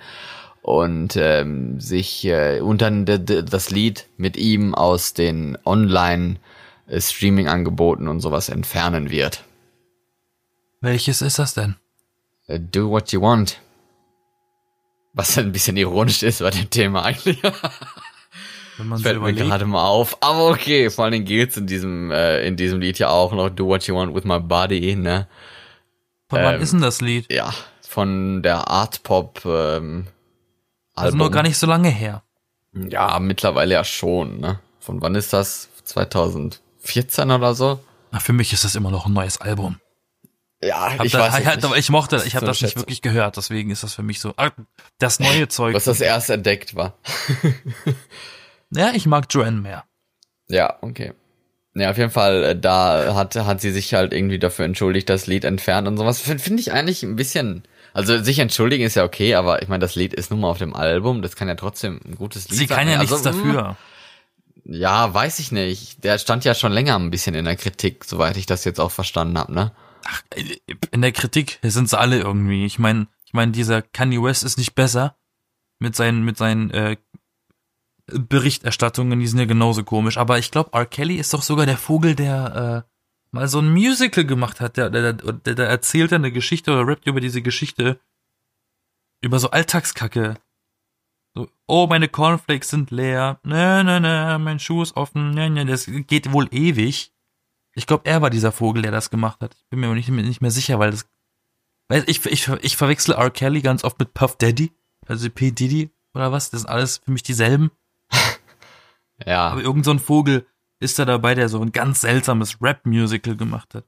Und ähm, sich äh, unter das Lied mit ihm aus den Online-Streaming-Angeboten und sowas entfernen wird. Welches ist das denn? Äh, do what you want. Was ein bisschen ironisch ist bei dem Thema eigentlich. Wenn man Fällt mir gerade mal auf. Aber okay, vor allen Dingen geht's in diesem, äh, in diesem Lied ja auch noch Do What You Want With My Body, ne? Von ähm, wann ist denn das Lied? Ja, von der Art Pop, ähm, Album. Also nur gar nicht so lange her. Ja, mittlerweile ja schon, ne? Von wann ist das? 2014 oder so? Na, für mich ist das immer noch ein neues Album. Ja, hab ich da, weiß ich, nicht. ich mochte, ich habe das nicht wirklich gehört, deswegen ist das für mich so ah, das neue Zeug. Was das erst entdeckt war. ja, ich mag Joanne mehr. Ja, okay. Ja, auf jeden Fall, äh, da hat, hat sie sich halt irgendwie dafür entschuldigt, das Lied entfernt und sowas. Finde find ich eigentlich ein bisschen, also sich entschuldigen ist ja okay, aber ich meine, das Lied ist nun mal auf dem Album, das kann ja trotzdem ein gutes Lied Sie sein. kann ja also, nichts dafür. Ja, weiß ich nicht. Der stand ja schon länger ein bisschen in der Kritik, soweit ich das jetzt auch verstanden habe, ne? Ach, in der Kritik sind sie alle irgendwie. Ich meine, ich meine, dieser Kanye West ist nicht besser mit seinen mit seinen äh, Berichterstattungen, die sind ja genauso komisch. Aber ich glaube, R. Kelly ist doch sogar der Vogel, der äh, mal so ein Musical gemacht hat. Der, der, der, der erzählt dann eine Geschichte oder rappt über diese Geschichte über so Alltagskacke. So, oh, meine Cornflakes sind leer. Ne, ne, ne, mein Schuh ist offen. Ne, ne, das geht wohl ewig. Ich glaube, er war dieser Vogel, der das gemacht hat. Ich bin mir nicht, nicht mehr sicher, weil das. Weil ich, ich, ich verwechsel R. Kelly ganz oft mit Puff Daddy. Also P. Diddy oder was. Das sind alles für mich dieselben. Ja. Aber irgend so ein Vogel ist da dabei, der so ein ganz seltsames Rap-Musical gemacht hat.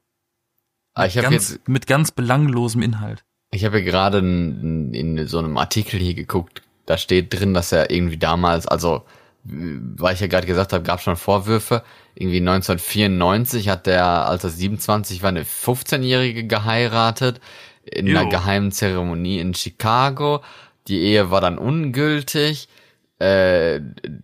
Ah, ich habe jetzt, mit ganz belanglosem Inhalt. ich habe ja gerade in, in so einem Artikel hier geguckt. Da steht drin, dass er irgendwie damals, also weil ich ja gerade gesagt habe, gab schon Vorwürfe. Irgendwie 1994 hat der, als er 27 war, eine 15-Jährige geheiratet in einer Jo. geheimen Zeremonie in Chicago. Die Ehe war dann ungültig. Äh,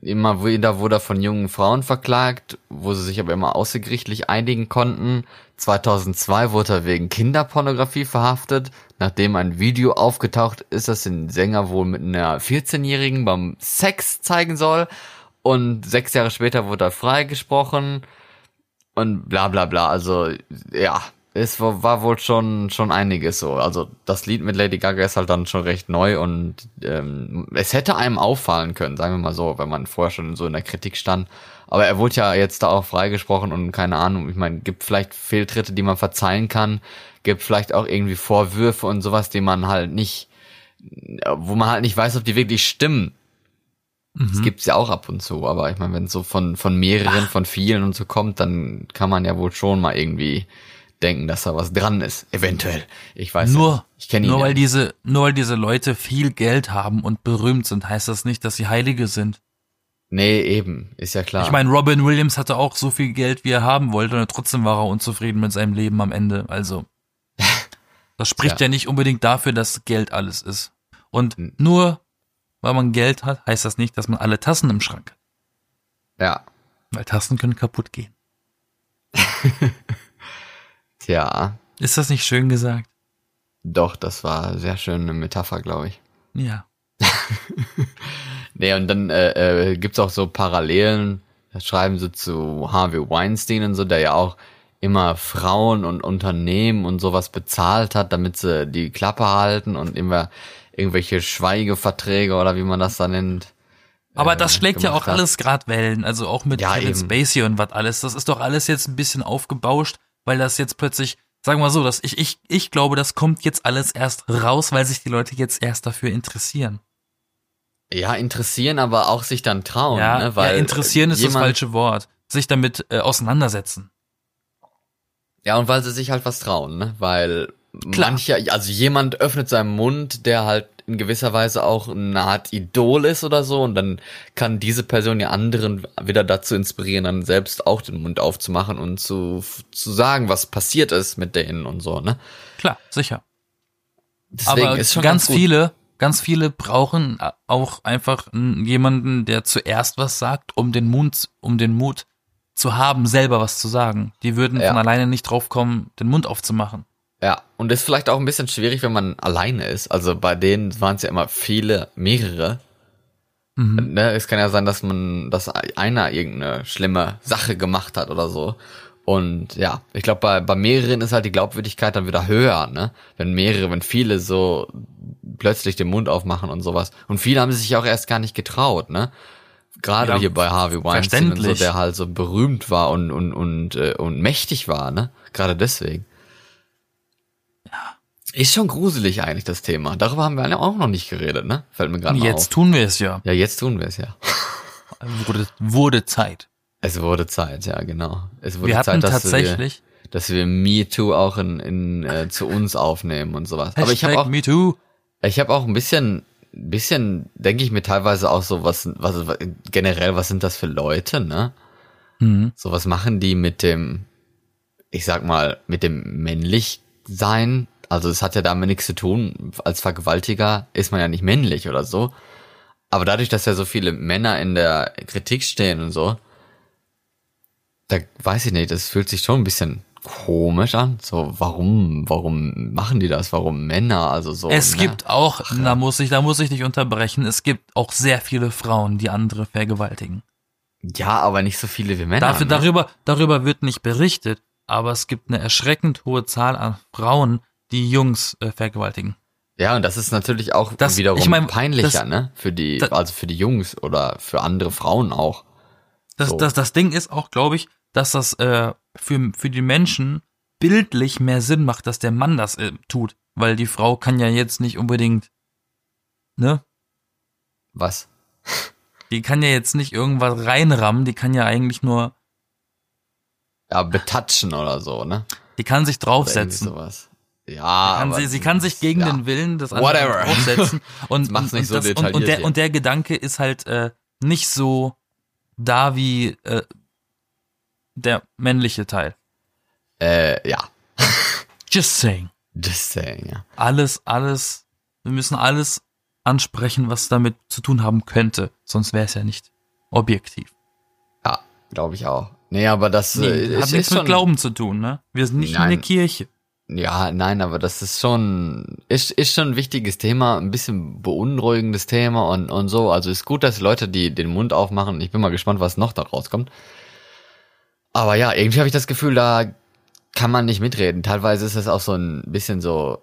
immer wieder wurde er von jungen Frauen verklagt, wo sie sich aber immer außergerichtlich einigen konnten. 2002 wurde er wegen Kinderpornografie verhaftet, nachdem ein Video aufgetaucht ist, das den Sänger wohl mit einer 14-Jährigen beim Sex zeigen soll. Und sechs Jahre später wurde er freigesprochen und bla bla bla. Also ja, es war, war wohl schon schon einiges so. Also das Lied mit Lady Gaga ist halt dann schon recht neu und ähm, es hätte einem auffallen können, sagen wir mal so, wenn man vorher schon so in der Kritik stand. Aber er wurde ja jetzt da auch freigesprochen und keine Ahnung, ich meine, gibt vielleicht Fehltritte, die man verzeihen kann, gibt vielleicht auch irgendwie Vorwürfe und sowas, die man halt nicht, wo man halt nicht weiß, ob die wirklich stimmen. Das Mhm. gibt's ja auch ab und zu, aber ich meine, wenn es so von, von mehreren, von vielen und so kommt, dann kann man ja wohl schon mal irgendwie denken, dass da was dran ist. Eventuell. Ich weiß Nur, nicht. Ich kenne ihn. nur ja weil diese, nur weil diese Leute viel Geld haben und berühmt sind, heißt das nicht, dass sie Heilige sind. Nee, eben. Ist ja klar. Ich meine, Robin Williams hatte auch so viel Geld, wie er haben wollte, und trotzdem war er unzufrieden mit seinem Leben am Ende. Also, das spricht Ja. ja, nicht unbedingt dafür, dass Geld alles ist. Und nur weil man Geld hat, heißt das nicht, dass man alle Tassen im Schrank hat. ja. Weil Tassen können kaputt gehen. Tja. Ist das nicht schön gesagt? Doch, das war sehr schön eine Metapher, glaube ich. Ja. Nee, und dann äh, äh, gibt's auch so Parallelen, das schreiben sie zu Harvey Weinstein und so, der ja auch immer Frauen und Unternehmen und sowas bezahlt hat, damit sie die Klappe halten und immer irgendwelche Schweigeverträge oder wie man das da nennt. Aber äh, das schlägt ja auch hat. alles grad Wellen. Also auch mit Ja, Kevin eben. Spacey und was alles. Das ist doch alles jetzt ein bisschen aufgebauscht, weil das jetzt plötzlich, sagen wir mal so, dass ich, ich, ich glaube, das kommt jetzt alles erst raus, weil sich die Leute jetzt erst dafür interessieren. Ja, interessieren, aber auch sich dann trauen, ja, ne? Weil ja, interessieren ist das falsche Wort. Sich damit äh, auseinandersetzen. Ja, und weil sie sich halt was trauen, ne? Weil Klar. mancher, also jemand öffnet seinen Mund, der halt in gewisser Weise auch eine Art Idol ist oder so, und dann kann diese Person die anderen wieder dazu inspirieren, dann selbst auch den Mund aufzumachen und zu, zu sagen, was passiert ist mit denen und so, ne? Klar, sicher. Deswegen Aber ist schon ganz, gut. viele, ganz viele brauchen auch einfach jemanden, der zuerst was sagt, um den Mund, um den Mut zu haben, selber was zu sagen. Die würden Ja. von alleine nicht drauf kommen, den Mund aufzumachen. Ja, und ist vielleicht auch ein bisschen schwierig, wenn man alleine ist. Also bei denen waren es ja immer viele, mehrere. Mhm. Ne, es kann ja sein, dass man, dass einer irgendeine schlimme Sache gemacht hat oder so. Und ja, ich glaube, bei, bei mehreren ist halt die Glaubwürdigkeit dann wieder höher, ne? Wenn mehrere, wenn viele so plötzlich den Mund aufmachen und sowas. Und viele haben sich auch erst gar nicht getraut, ne? Gerade Ja, hier bei Harvey Weinstein und so, der halt so berühmt war und, und, und, äh, und mächtig war, ne? Gerade deswegen. Ist schon gruselig eigentlich, das Thema. Darüber haben wir alle auch noch nicht geredet, ne? Fällt mir gerade mal Jetzt auf. tun wir es ja. Ja, jetzt tun wir es ja. Wurde, wurde Zeit. Es wurde Zeit, ja, genau. Es wurde Wir hatten Zeit, dass tatsächlich wir, dass wir Me Too auch in, in äh, zu uns aufnehmen und sowas. Aber ich habe auch, MeToo. ich habe auch ein bisschen, bisschen, denke ich mir teilweise auch so, was, was generell, was sind das für Leute, ne? Mhm. So was machen die mit dem, ich sag mal, mit dem männlich sein. Also es hat ja damit nichts zu tun. Als Vergewaltiger ist man ja nicht männlich oder so. Aber dadurch, dass ja so viele Männer in der Kritik stehen und so, da weiß ich nicht, das fühlt sich schon ein bisschen komisch an. So, warum, warum machen die das? Warum Männer? Also so. Es ne? gibt auch, da muss ich, da muss ich dich unterbrechen, es gibt auch sehr viele Frauen, die andere vergewaltigen. Ja, aber nicht so viele wie Männer. Dafür, ne? darüber, darüber wird nicht berichtet, aber es gibt eine erschreckend hohe Zahl an Frauen, die Jungs äh, vergewaltigen. Ja, und das ist natürlich auch Das- wiederum ich mein, peinlicher, das- ne? Für die, da- also für die Jungs oder für andere Frauen auch. Das, So. das, das Ding ist auch, glaube ich, dass das äh, für, für die Menschen bildlich mehr Sinn macht, dass der Mann das äh, tut. Weil die Frau kann ja jetzt nicht unbedingt, ne? Was? Die kann ja jetzt nicht irgendwas reinrammen, die kann ja eigentlich nur, Ja, betatschen oder so, ne? die kann sich Oder draufsetzen. sowas. Ja, Kann aber sie, sie kann sich gegen ja. den Willen des anderen Whatever. draufsetzen. Und, und, so das, und, der, und der Gedanke ist halt äh, nicht so da wie äh, der männliche Teil. Äh, ja. Just saying. Just saying, ja. Alles, alles, wir müssen alles ansprechen, was damit zu tun haben könnte. Sonst wäre es ja nicht objektiv. Ja, glaube ich auch. Nee, aber das Nee, äh, hat ist, nichts mit schon, Glauben zu tun, ne? Wir sind nicht in Nein. der Kirche. Ja, nein, aber das ist schon, ist, ist schon ein wichtiges Thema, ein bisschen beunruhigendes Thema und, und so. Also ist gut, dass Leute, die den Mund aufmachen. Ich bin mal gespannt, was noch da rauskommt. Aber ja, irgendwie habe ich das Gefühl, da kann man nicht mitreden. Teilweise ist es auch so ein bisschen so,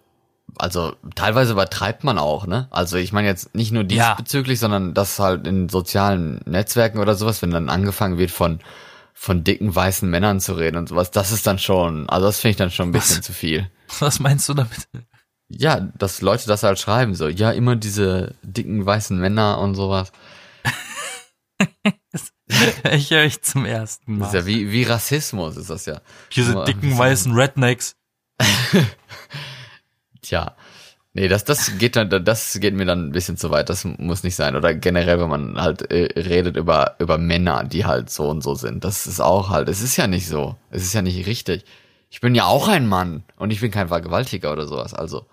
also teilweise übertreibt man auch, ne? Also ich meine jetzt nicht nur Ja. diesbezüglich, sondern das halt in sozialen Netzwerken oder sowas, wenn dann angefangen wird von von dicken weißen Männern zu reden und sowas, das ist dann schon, also das finde ich dann schon ein Was? bisschen zu viel. Was meinst du damit? Ja, dass Leute das halt schreiben, so, ja, immer diese dicken weißen Männer und sowas. ich höre ich zum ersten Das ist Mal. ja wie, wie Rassismus ist das ja. Diese dicken weißen Rednecks. Tja. Nee, das, das geht dann, das geht mir dann ein bisschen zu weit. Das muss nicht sein. Oder generell, wenn man halt äh, redet über, über Männer, die halt so und so sind. Das ist auch halt, es ist ja nicht so. Es ist ja nicht richtig. Ich bin ja auch ein Mann und ich bin kein Vergewaltiger oder sowas. Also.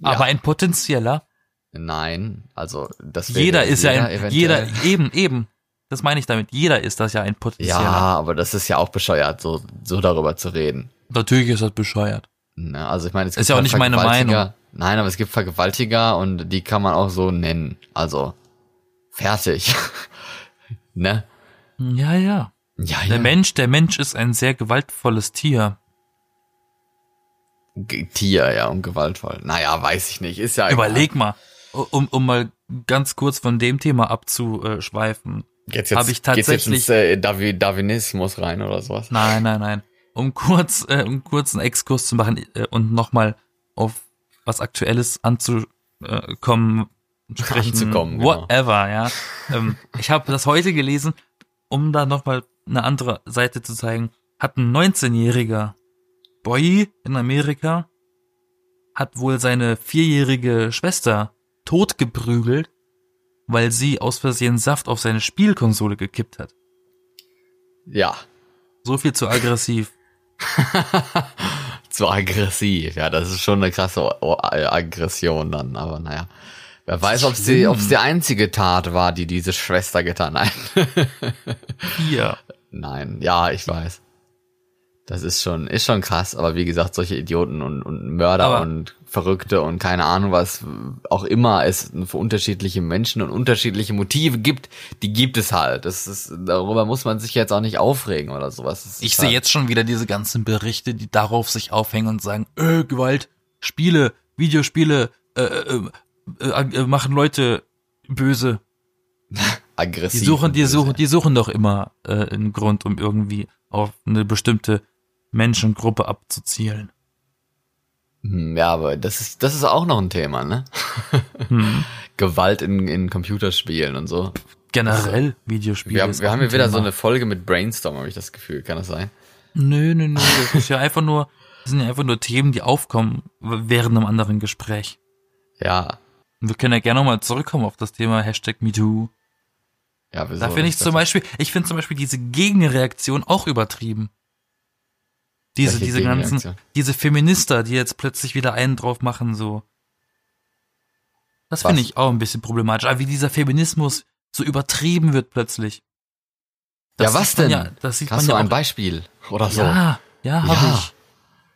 Ja, Aber ein potenzieller. nein, also das wäre Jeder ist ja ein, jeder, eben, eben. Das meine ich damit. Jeder ist das ja ein Ja, potenzieller. aber das ist ja auch bescheuert, so, so darüber zu reden. Natürlich ist das bescheuert. Ne? Also ich meine, es Ist gibt ja auch nicht meine Vergewaltiger- Meinung. Nein, aber es gibt Vergewaltiger und die kann man auch so nennen. Also fertig. ne? Ja, ja. Ja, Der ja. Mensch, der Mensch ist ein sehr gewaltvolles Tier. G- Tier, ja, und gewaltvoll. Naja, weiß ich nicht. Ist ja egal. Überleg mal, um, um mal ganz kurz von dem Thema abzuschweifen. Jetzt, jetzt, hab ich geht's jetzt tatsächlich- ins äh, Darwi- Darwinismus rein oder sowas. Nein, nein, nein. Um kurz, äh, um kurz einen Exkurs zu machen äh, und nochmal auf was Aktuelles anzukommen, sprechen, Anzukommen, genau. whatever, ja. Ähm, ich habe das heute gelesen, um da nochmal eine andere Seite zu zeigen. Hat ein 19-jähriger Boy in Amerika, hat wohl seine vierjährige Schwester totgeprügelt, weil sie aus Versehen Saft auf seine Spielkonsole gekippt hat. Ja. So viel zu aggressiv. Zu aggressiv. Ja, das ist schon eine krasse Aggression dann, aber naja. Wer weiß, ob sie, ob es die einzige Tat war, die diese Schwester getan hat. Hier. Nein, ja, ich weiß. Das ist schon, ist schon krass, aber wie gesagt, solche Idioten und, und Mörder Aber- und Verrückte und keine Ahnung was auch immer es für unterschiedliche Menschen und unterschiedliche Motive gibt, die gibt es halt. Das ist, darüber muss man sich jetzt auch nicht aufregen oder sowas. Ich halt, sehe jetzt schon wieder diese ganzen Berichte, die darauf sich aufhängen und sagen, äh, Gewalt, Spiele, Videospiele, äh, äh, äh, äh, machen Leute böse. aggressiv. Die suchen, die suchen, die suchen doch immer äh, einen Grund, um irgendwie auf eine bestimmte Menschengruppe abzuzielen. Hm, Ja, aber das ist, das ist auch noch ein Thema, ne? Hm. Gewalt in, in Computerspielen und so. Generell Videospiele. Wir haben, wir haben hier wieder so Thema. eine Folge mit Brainstorm, habe ich das Gefühl. Kann das sein? Nö, nö, nö. Das ist ja einfach nur, das sind ja einfach nur Themen, die aufkommen während einem anderen Gespräch. Ja, Wir können ja gerne nochmal zurückkommen auf das Thema Hashtag MeToo. Ja, wieso Da finde ich zum so? Beispiel, ich finde zum Beispiel diese Gegenreaktion auch übertrieben. Diese, Welche diese ganzen, diese Feminister, die jetzt plötzlich wieder einen drauf machen, so. Das finde ich auch ein bisschen problematisch. Aber wie dieser Feminismus so übertrieben wird plötzlich. Ja, was denn? Ja, das sieht Hast man du ja ein auch, Beispiel oder so? Ja, ja, habe Ja. ich.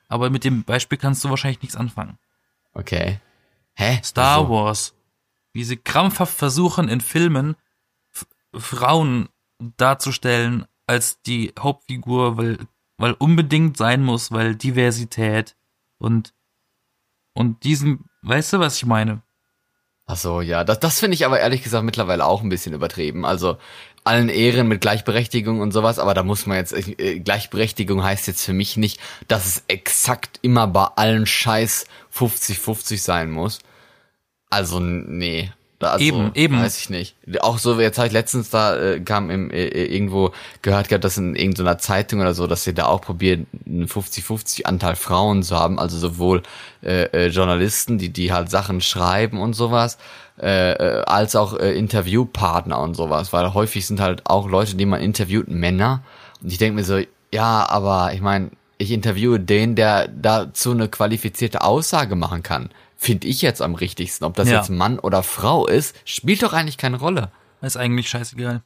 Aber mit dem Beispiel kannst du wahrscheinlich nichts anfangen. Okay. Hä? Star Wieso? Wars. Wie sie krampfhaft versuchen, in Filmen Frauen darzustellen als die Hauptfigur, weil, weil unbedingt sein muss, weil Diversität und, und diesen, weißt du, was ich meine? Ach so, ja, das, das finde ich aber ehrlich gesagt mittlerweile auch ein bisschen übertrieben. Also allen Ehren mit Gleichberechtigung und sowas, aber da muss man jetzt, äh, Gleichberechtigung heißt jetzt für mich nicht, dass es exakt immer bei allen Scheiß 50-50 sein muss. Also, nee. Also, Eben, eben. Weiß ich nicht. Auch so, jetzt habe ich letztens da, äh, kam im, äh, irgendwo gehört gehabt, dass in irgendeiner Zeitung oder so, dass sie da auch probieren, einen 50-50 Anteil Frauen zu haben, also sowohl äh, äh, Journalisten, die, die halt Sachen schreiben und sowas, äh, äh, als auch äh, Interviewpartner und sowas, weil häufig sind halt auch Leute, die man interviewt, Männer. Und ich denke mir so, ja, aber ich meine, ich interviewe den, der dazu eine qualifizierte Aussage machen kann. Finde ich jetzt am richtigsten. Ob das Ja. jetzt Mann oder Frau ist, spielt doch eigentlich keine Rolle. Ist eigentlich scheißegal.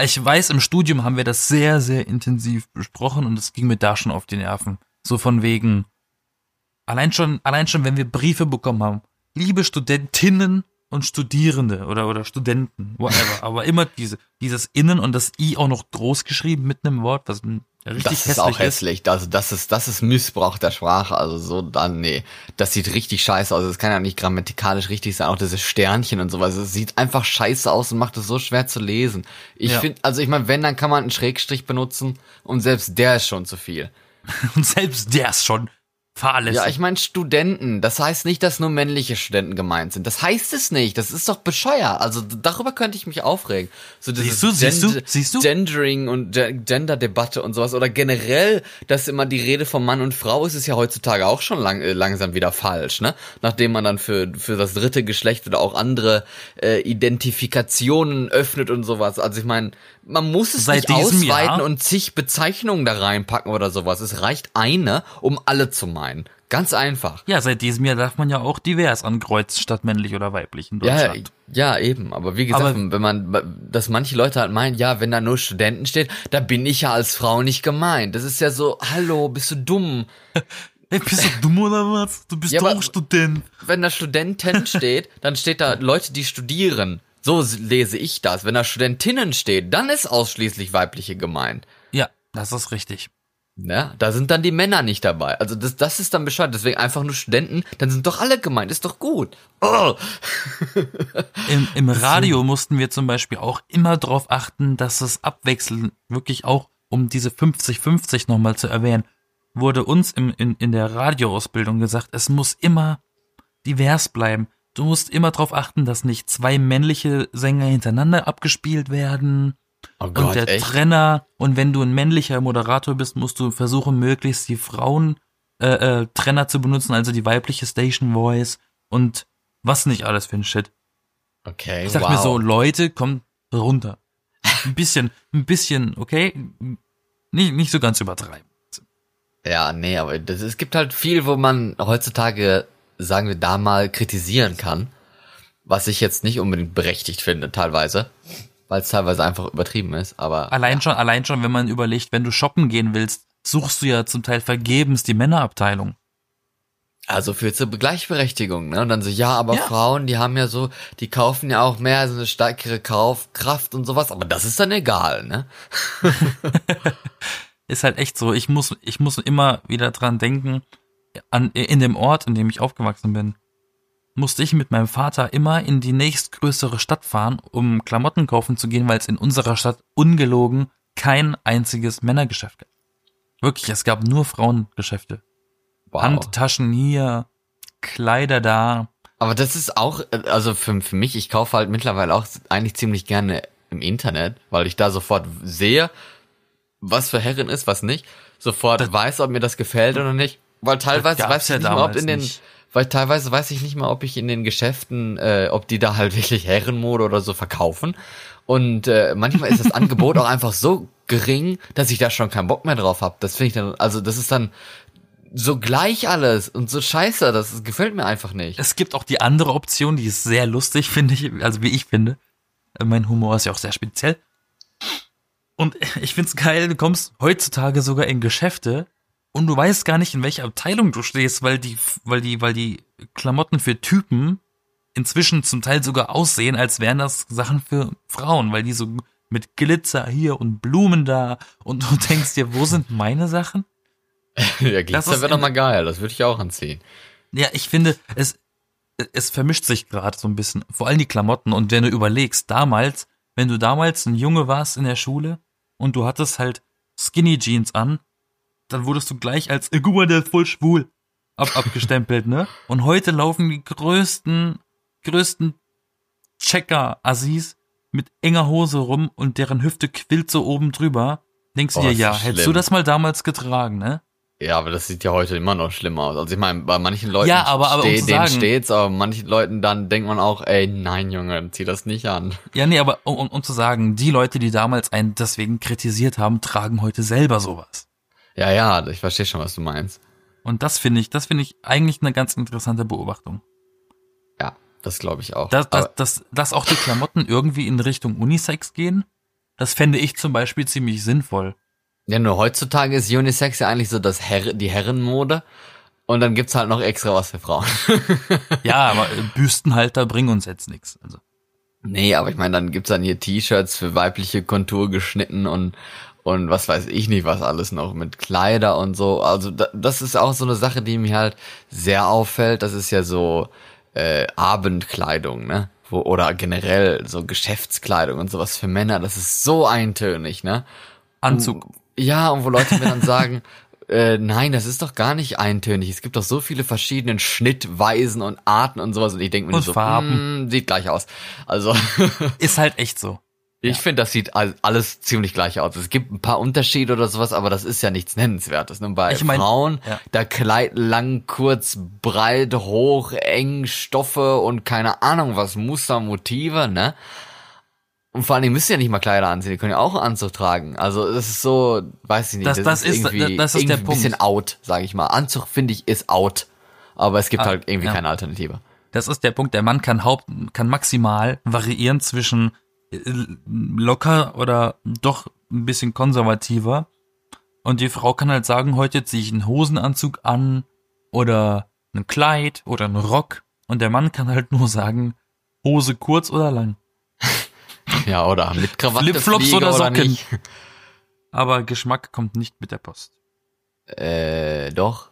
Ich weiß, im Studium haben wir das sehr, sehr intensiv besprochen und es ging mir da schon auf die Nerven. So von wegen, allein schon, allein schon, wenn wir Briefe bekommen haben, liebe Studentinnen und Studierende oder, oder Studenten, whatever, aber immer diese, dieses Innen und das I auch noch groß geschrieben mit einem Wort, was ein richtig das ist auch hässlich. Also das ist, das ist Missbrauch der Sprache. Also so dann, nee. Das sieht richtig scheiße aus. Das kann ja nicht grammatikalisch richtig sein. Auch dieses Sternchen und sowas. Es sieht einfach scheiße aus und macht es so schwer zu lesen. Ich Ja. finde, also ich meine, wenn, dann kann man einen Schrägstrich benutzen und selbst der ist schon zu viel. Und selbst der ist schon fahrlässig. Ja, ich meine Studenten. Das heißt nicht, dass nur männliche Studenten gemeint sind. Das heißt es nicht. Das ist doch bescheuert. Also darüber könnte ich mich aufregen. So Siehst du, siehst du, siehst du? Gendering und Ge- Gender-Debatte und sowas. Oder generell, dass immer die Rede von Mann und Frau ist, ist ja heutzutage auch schon lang, äh, langsam wieder falsch, ne? Nachdem man dann für, für das dritte Geschlecht oder auch andere äh, Identifikationen öffnet und sowas. Also ich meine, man muss es Seit nicht ausweiten Jahr- und zig Bezeichnungen da reinpacken oder sowas. Es reicht eine, um alle zu meinen. Ganz einfach. ja, seit diesem Jahr darf man ja auch divers ankreuzen, statt männlich oder weiblich in Ja, Deutschland. ja, eben. Aber wie gesagt, Aber- wenn man, dass manche Leute halt meinen, ja, wenn da nur Studenten steht, da bin ich ja als Frau nicht gemeint. Das ist ja so, hallo, bist du dumm? Ey, bist du dumm oder was? Du bist Ja, doch Student. Wenn da Studenten steht, dann steht da Leute, die studieren. So lese ich das. Wenn da Studentinnen steht, dann ist ausschließlich weibliche gemeint. Ja, das ist richtig. Ne? Da sind dann die Männer nicht dabei. Also das, das ist dann Bescheid. Deswegen einfach nur Studenten, dann sind doch alle gemeint. Ist doch gut. Oh. Im, Im Radio mussten wir zum Beispiel auch immer darauf achten, dass es abwechselnd wirklich auch, um diese 50-50 nochmal zu erwähnen, wurde uns im, in, in der Radioausbildung gesagt, es muss immer divers bleiben. Du musst immer darauf achten, dass nicht zwei männliche Sänger hintereinander abgespielt werden Oh und Gott, der echt? Trenner. Und wenn du ein männlicher Moderator bist, musst du versuchen, möglichst die Frauen äh, äh, Trenner zu benutzen, also die weibliche Station Voice und was nicht alles für ein Shit. Okay, Ich dachte wow. mir so, Leute, kommt runter. Ein bisschen, ein bisschen, okay? Nicht, nicht so ganz übertreiben. Ja, nee, aber das, es gibt halt viel, wo man heutzutage, sagen wir da mal, kritisieren kann. Was ich jetzt nicht unbedingt berechtigt finde, teilweise. Weil es teilweise einfach übertrieben ist, aber. Allein schon, allein schon, wenn man überlegt, wenn du shoppen gehen willst, suchst du ja zum Teil vergebens die Männerabteilung. Also für zur Gleichberechtigung, ne? Und dann so, ja, aber Ja. Frauen, die haben ja so, die kaufen ja auch mehr, so eine stärkere Kaufkraft und sowas, aber das ist dann egal, ne? Ist halt echt so. Ich muss, ich muss immer wieder dran denken, an, in dem Ort, in dem ich aufgewachsen bin, musste ich mit meinem Vater immer in die nächstgrößere Stadt fahren, um Klamotten kaufen zu gehen, weil es in unserer Stadt ungelogen kein einziges Männergeschäft gab. Wirklich, es gab nur Frauengeschäfte. Wow. Handtaschen hier, Kleider da. Aber das ist auch, also für, für mich, ich kaufe halt mittlerweile auch eigentlich ziemlich gerne im Internet, weil ich da sofort sehe, was für Herren ist, was nicht. Sofort Das- weiß, ob mir das gefällt oder nicht. Weil teilweise weiß ich ja nicht mal, ob in den, nicht. weil teilweise weiß ich nicht mal, ob ich in den Geschäften, äh, ob die da halt wirklich Herrenmode oder so verkaufen. Und äh, manchmal ist das Angebot auch einfach so gering, dass ich da schon keinen Bock mehr drauf habe. Das finde ich dann, also das ist dann so gleich alles und so scheiße, das gefällt mir einfach nicht. Es gibt auch die andere Option, die ist sehr lustig, finde ich, also wie ich finde. Mein Humor ist ja auch sehr speziell. Und ich find's geil, du kommst heutzutage sogar in Geschäfte und du weißt gar nicht, in welcher Abteilung du stehst, weil die, weil die, weil die Klamotten für Typen inzwischen zum Teil sogar aussehen, als wären das Sachen für Frauen, weil die so mit Glitzer hier und Blumen da und du denkst dir, wo sind meine Sachen? ja, Glitzer wäre doch mal geil, das würde ich auch anziehen. Ja, ich finde, es, es vermischt sich gerade so ein bisschen, vor allem die Klamotten. Und wenn du überlegst, damals, wenn du damals ein Junge warst in der Schule und du hattest halt Skinny Jeans an, dann wurdest du gleich als, äh, guck mal, der ist voll schwul, ab, abgestempelt, ne? Und heute laufen die größten, größten Checker-Assis mit enger Hose rum und deren Hüfte quillt so oben drüber. Denkst du Oh, dir, ja, hättest du das mal damals getragen, ne? Ja, aber das sieht ja heute immer noch schlimmer aus. Also ich meine, bei manchen Leuten Ja, aber- aber um steht, zu denen steht's, aber manchen Leuten dann denkt man auch, ey, nein, Junge, zieh das nicht an. Ja, nee, aber um, um, um zu sagen, die Leute, die damals einen deswegen kritisiert haben, tragen heute selber sowas. Ja, ja, ich verstehe schon, was du meinst. Und das finde ich, das finde ich eigentlich eine ganz interessante Beobachtung. Ja, das glaube ich auch. Dass, dass, dass, dass auch die Klamotten irgendwie in Richtung Unisex gehen, das fände ich zum Beispiel ziemlich sinnvoll. ja, nur heutzutage ist Unisex ja eigentlich so das Herr, die Herrenmode. Und dann gibt's halt noch extra was für Frauen. Ja, aber äh, Büstenhalter bringen uns jetzt nichts. Also. nee, aber ich meine, dann gibt's dann hier T-Shirts für weibliche Kontur geschnitten und und was weiß ich nicht, was alles noch mit Kleider und so. Also da, das ist auch so eine Sache, die mir halt sehr auffällt. Das ist ja so äh, Abendkleidung, ne? Wo, oder generell so Geschäftskleidung und sowas für Männer. Das ist so eintönig, ne? Anzug. Ja, und wo Leute mir dann sagen, äh, nein, das ist doch gar nicht eintönig. Es gibt doch so viele verschiedene Schnittweisen und Arten und sowas. Und ich denke mir Und so, Farben. "Mm, sieht gleich aus. Also Ist halt echt so. Ich finde, das sieht all- alles ziemlich gleich aus. Es gibt ein paar Unterschiede oder sowas, aber das ist ja nichts Nennenswertes. Nur bei Ich mein, Frauen, ja. da Kleid lang, kurz, breit, hoch, eng, Stoffe und keine Ahnung was, Muster, Motive, ne? Und vor allen Dingen müssen ja nicht mal Kleider anziehen, die können ja auch einen Anzug tragen. Also das ist so, weiß ich nicht, Das- das ist- irgendwie, das ist der irgendwie ein bisschen out, sage ich mal. Anzug finde ich ist out, aber es gibt Ah, halt irgendwie ja. keine Alternative. Das ist der Punkt. Der Mann kann haupt, kann maximal variieren zwischen locker oder doch ein bisschen konservativer. Und die Frau kann halt sagen, heute ziehe ich einen Hosenanzug an oder ein Kleid oder einen Rock. Und der Mann kann halt nur sagen, Hose kurz oder lang. Ja, oder mit Krawatte, Flipflops oder Socken. Aber Geschmack kommt nicht mit der Post. Äh, doch.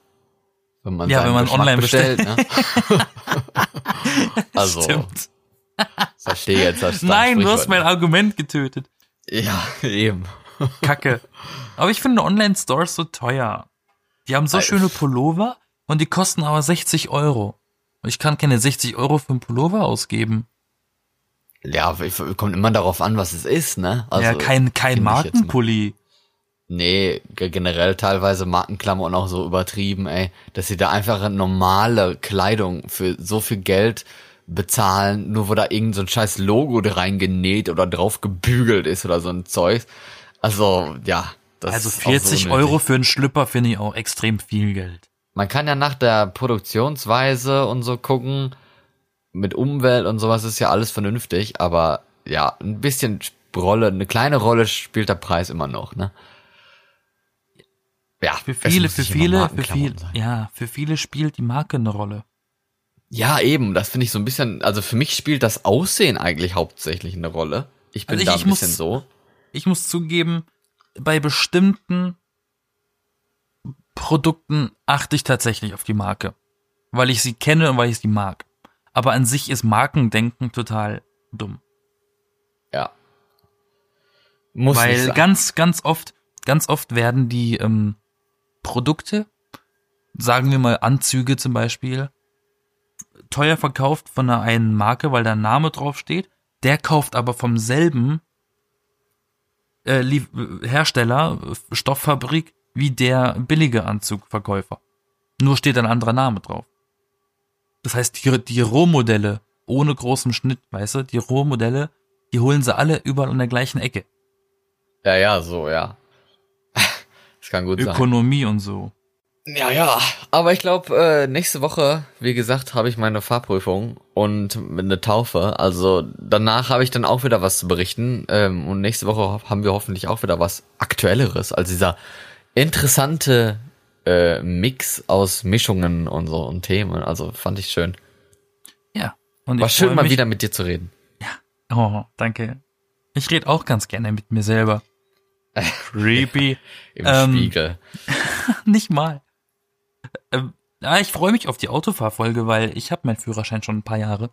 Wenn man Ja, wenn man Geschmack online bestellt, ne? also, Stimmt. Verstehe jetzt das Nein, du hast mein Argument getötet. Ja, eben. Kacke. Aber ich finde Online-Stores so teuer. Die haben so Äh, schöne Pullover und die kosten aber 60 Euro. Und ich kann keine 60 Euro für einen Pullover ausgeben. Ja, ich- kommt immer darauf an, was es ist, ne? Also, ja, kein, kein. Markenpulli. Nee, ge- generell teilweise Markenklamotten auch so übertrieben, ey, dass sie da einfach normale Kleidung für so viel Geld bezahlen, nur wo da irgend so ein scheiß Logo reingenäht oder drauf gebügelt ist oder so ein Zeug. Also, ja. Das Also ist auch so 40 unnötig. Euro für einen Schlüpper finde ich auch extrem viel Geld. Man kann ja nach der Produktionsweise und so gucken, mit Umwelt und sowas ist ja alles vernünftig, aber ja, ein bisschen Rolle, eine kleine Rolle spielt der Preis immer noch, ne? Ja, Für viele, für viele, für viele, ja, für viele spielt die Marke eine Rolle. Ja, eben, das finde ich so ein bisschen, also für mich spielt das Aussehen eigentlich hauptsächlich eine Rolle. Ich bin Also ich- da ein bisschen muss- so. Ich muss zugeben, bei bestimmten Produkten achte ich tatsächlich auf die Marke. Weil ich sie kenne und weil ich sie mag. Aber an sich ist Markendenken total dumm. Ja. Muss nicht Weil ganz, ganz oft, ganz oft werden die ähm, Produkte, sagen wir mal Anzüge zum Beispiel, teuer verkauft von einer einen Marke, weil da ein Name drauf steht. Der kauft aber vom selben äh, Hersteller, äh, Stofffabrik, wie der billige Anzugverkäufer. Nur steht ein anderer Name drauf. Das heißt, die, die Rohmodelle ohne großen Schnitt, weißt du, die Rohmodelle die holen sie alle überall an der gleichen Ecke. Ja, ja, so, ja. Das kann gut sein. Ökonomie und so. Ja, ja. Aber ich glaube, äh, nächste Woche, wie gesagt, habe ich meine Fahrprüfung und eine Taufe. Also danach habe ich dann auch wieder was zu berichten. Ähm, und nächste Woche haben wir hoffentlich auch wieder was Aktuelleres. Also dieser interessante äh, Mix aus Mischungen und so und Themen. Also fand ich schön. Ja. Und War ich schön, mal wieder mit dir zu reden. Oh, danke. Ich rede auch ganz gerne mit mir selber. Creepy. Im Ähm, Spiegel. Nicht mal. Ähm, ich freue mich auf die Autofahrfolge, weil ich habe meinen Führerschein schon ein paar Jahre.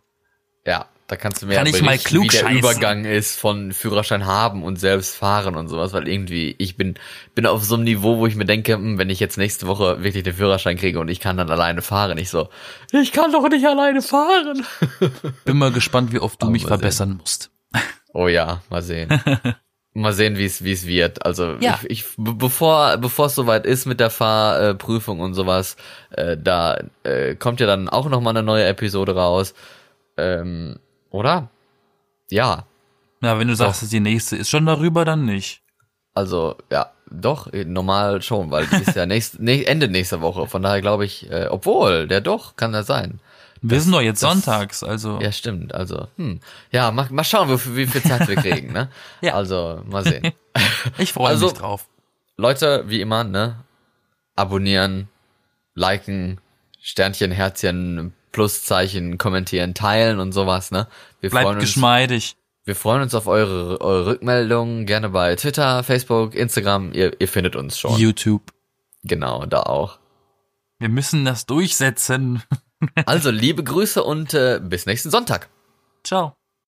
Ja, da kannst du mir Kann ja ich mal berichten, wie der klugscheißen? Übergang ist von Führerschein haben und selbst fahren und sowas, weil irgendwie ich bin bin auf so einem Niveau, wo ich mir denke, hm, wenn ich jetzt nächste Woche wirklich den Führerschein kriege und ich kann dann alleine fahren, ich so, ich kann doch nicht alleine fahren. Bin mal gespannt, wie oft du Aber mich mal sehen. verbessern musst. Oh ja, mal sehen. mal sehen, wie es wie es wird. Also Ja. ich, ich be- bevor bevor es soweit ist mit der Fahrprüfung und sowas, äh, da äh, kommt ja dann auch noch mal eine neue Episode raus. Ähm, oder? Ja, Ja, wenn du sagst, dass die nächste ist schon darüber, dann nicht. Also, ja, doch, normal schon, weil die ist ja nächst, Ende nächster Woche. Von daher glaube ich, äh, obwohl, der doch, kann das sein. Wir sind doch jetzt das- sonntags, also. Ja, stimmt. Also, hm. Ja, mal, mal schauen, wie, wie viel Zeit wir kriegen, ne? Ja. Also, mal sehen. Ich freue Also- mich drauf. Leute, wie immer, ne? Abonnieren, liken, Sternchen, Herzchen, Pluszeichen, kommentieren, teilen und sowas, ne? Wir freuen Bleibt uns. geschmeidig. Wir freuen uns auf eure, eure Rückmeldungen, gerne bei Twitter, Facebook, Instagram. Ihr, ihr findet uns schon. YouTube. Genau, da auch. Wir müssen das durchsetzen. Also liebe Grüße und äh, bis nächsten Sonntag. Ciao.